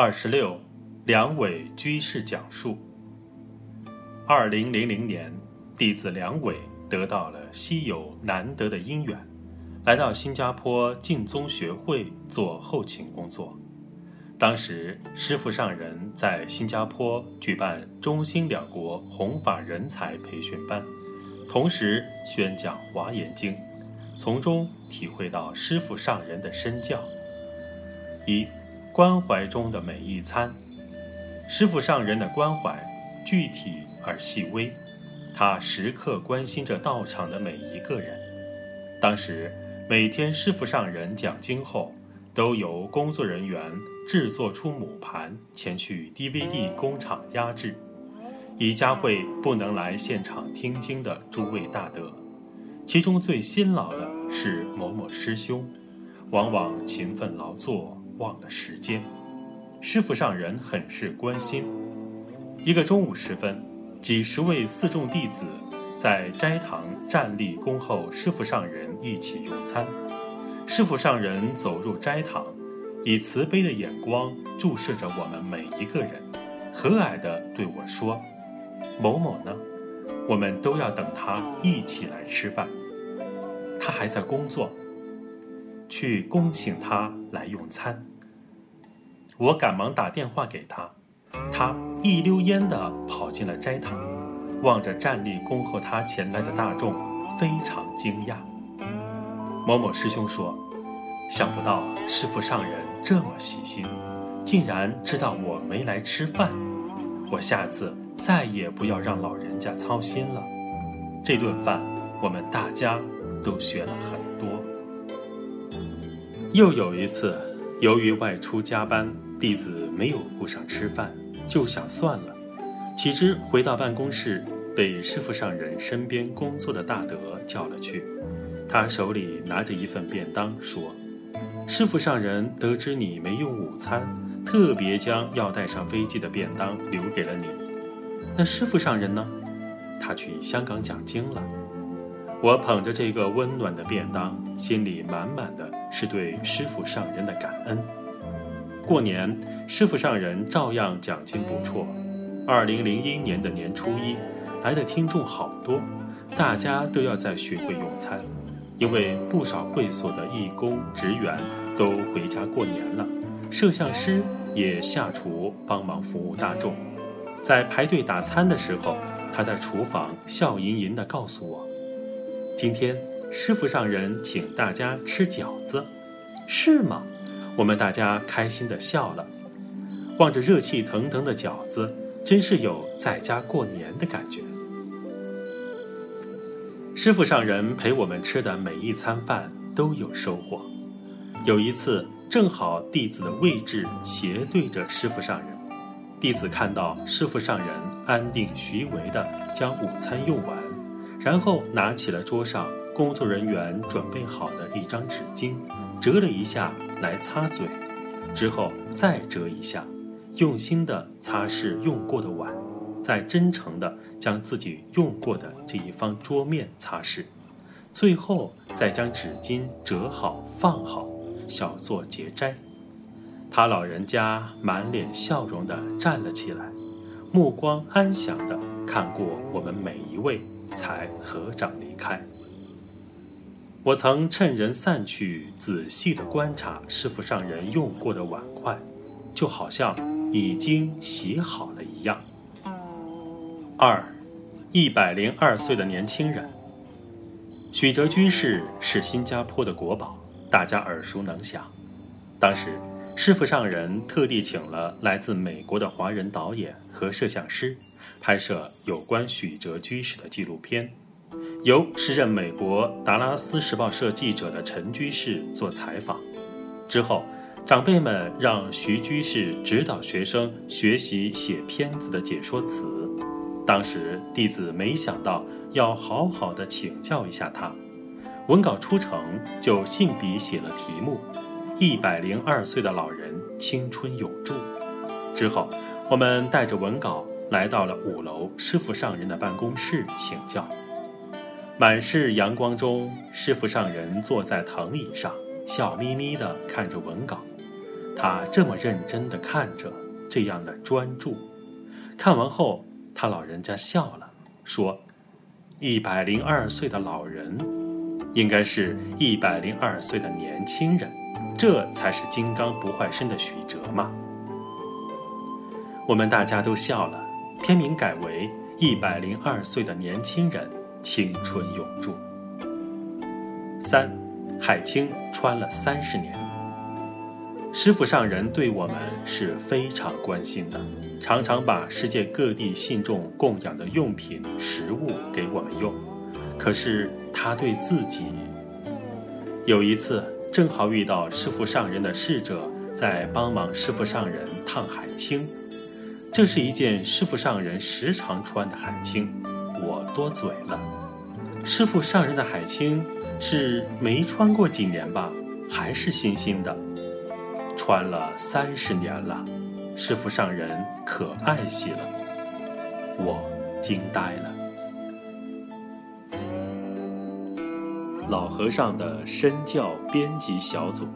二十六，梁伟居士讲述。二零零零年，弟子梁伟得到了稀有难得的姻缘，来到新加坡净宗学会做后勤工作。当时，师父上人在新加坡举办中新两国弘法人才培训班，同时宣讲《华严经》，从中体会到师父上人的身教。一关怀中的每一餐，师父上人的关怀具体而细微，他时刻关心着道场的每一个人。当时每天师父上人讲经后，都由工作人员。制作出母盘，前去 DVD 工厂压制，以嘉慧不能来现场听经的诸位大德。其中最辛劳的是某某师兄，往往勤奋劳作，忘了时间。师傅上人很是关心。一个中午时分，几十位四众弟子在斋堂站立恭候师傅上人一起用餐。师傅上人走入斋堂。以慈悲的眼光注视着我们每一个人，和蔼地对我说：“某某呢？我们都要等他一起来吃饭。他还在工作，去恭请他来用餐。”我赶忙打电话给他，他一溜烟地跑进了斋堂，望着站立恭候他前来的大众，非常惊讶。某某师兄说：“想不到师父上人。”这么细心，竟然知道我没来吃饭，我下次再也不要让老人家操心了。这顿饭我们大家都学了很。又有一次，由于外出加班，弟子没有顾上吃饭，就想算了。岂知回到办公室，被师傅上人身边工作的大德叫了去，他手里拿着一份便当，说。师傅上人得知你没用午餐，特别将要带上飞机的便当留给了你。那师傅上人呢？他去香港讲经了。我捧着这个温暖的便当，心里满满的是对师傅上人的感恩。过年，师傅上人照样讲经不辍。二零零一年的年初一，来的听众好多，大家都要在学会用餐。因为不少会所的义工职员都回家过年了，摄像师也下厨帮忙服务大众。在排队打餐的时候，他在厨房笑吟吟地告诉我：“今天师傅上人请大家吃饺子，是吗？”我们大家开心的笑了，望着热气腾腾的饺子，真是有在家过年的感觉。师傅上人陪我们吃的每一餐饭都有收获。有一次，正好弟子的位置斜对着师傅上人，弟子看到师傅上人安定徐为的将午餐用完，然后拿起了桌上工作人员准备好的一张纸巾，折了一下来擦嘴，之后再折一下，用心地擦拭用过的碗。再真诚地将自己用过的这一方桌面擦拭，最后再将纸巾折好放好，小作结斋。他老人家满脸笑容地站了起来，目光安详地看过我们每一位，才合掌离开。我曾趁人散去，仔细地观察师傅上人用过的碗筷，就好像已经洗好了一样。二，一百零二岁的年轻人，许哲居士是新加坡的国宝，大家耳熟能详。当时，师傅上人特地请了来自美国的华人导演和摄像师，拍摄有关许哲居士的纪录片，由时任美国达拉斯时报社记者的陈居士做采访。之后，长辈们让徐居士指导学生学习写片子的解说词。当时弟子没想到要好好的请教一下他，文稿出成就信笔写了题目：“一百零二岁的老人青春永驻。”之后，我们带着文稿来到了五楼师傅上人的办公室请教。满是阳光中，师傅上人坐在藤椅上，笑眯眯地看着文稿。他这么认真地看着，这样的专注。看完后，他老人家笑了，说：“一百零二岁的老人，应该是一百零二岁的年轻人，这才是金刚不坏身的许哲嘛。”我们大家都笑了，片名改为“一百零二岁的年轻人，青春永驻”。三，海清穿了三十年。师傅上人对我们是非常关心的，常常把世界各地信众供养的用品、食物给我们用。可是他对自己，有一次正好遇到师傅上人的侍者在帮忙师傅上人烫海青，这是一件师傅上人时常穿的海青，我多嘴了。师傅上人的海青是没穿过几年吧，还是新新的？穿了三十年了，师傅上人可爱惜了，我惊呆了。老和尚的身教编辑小组。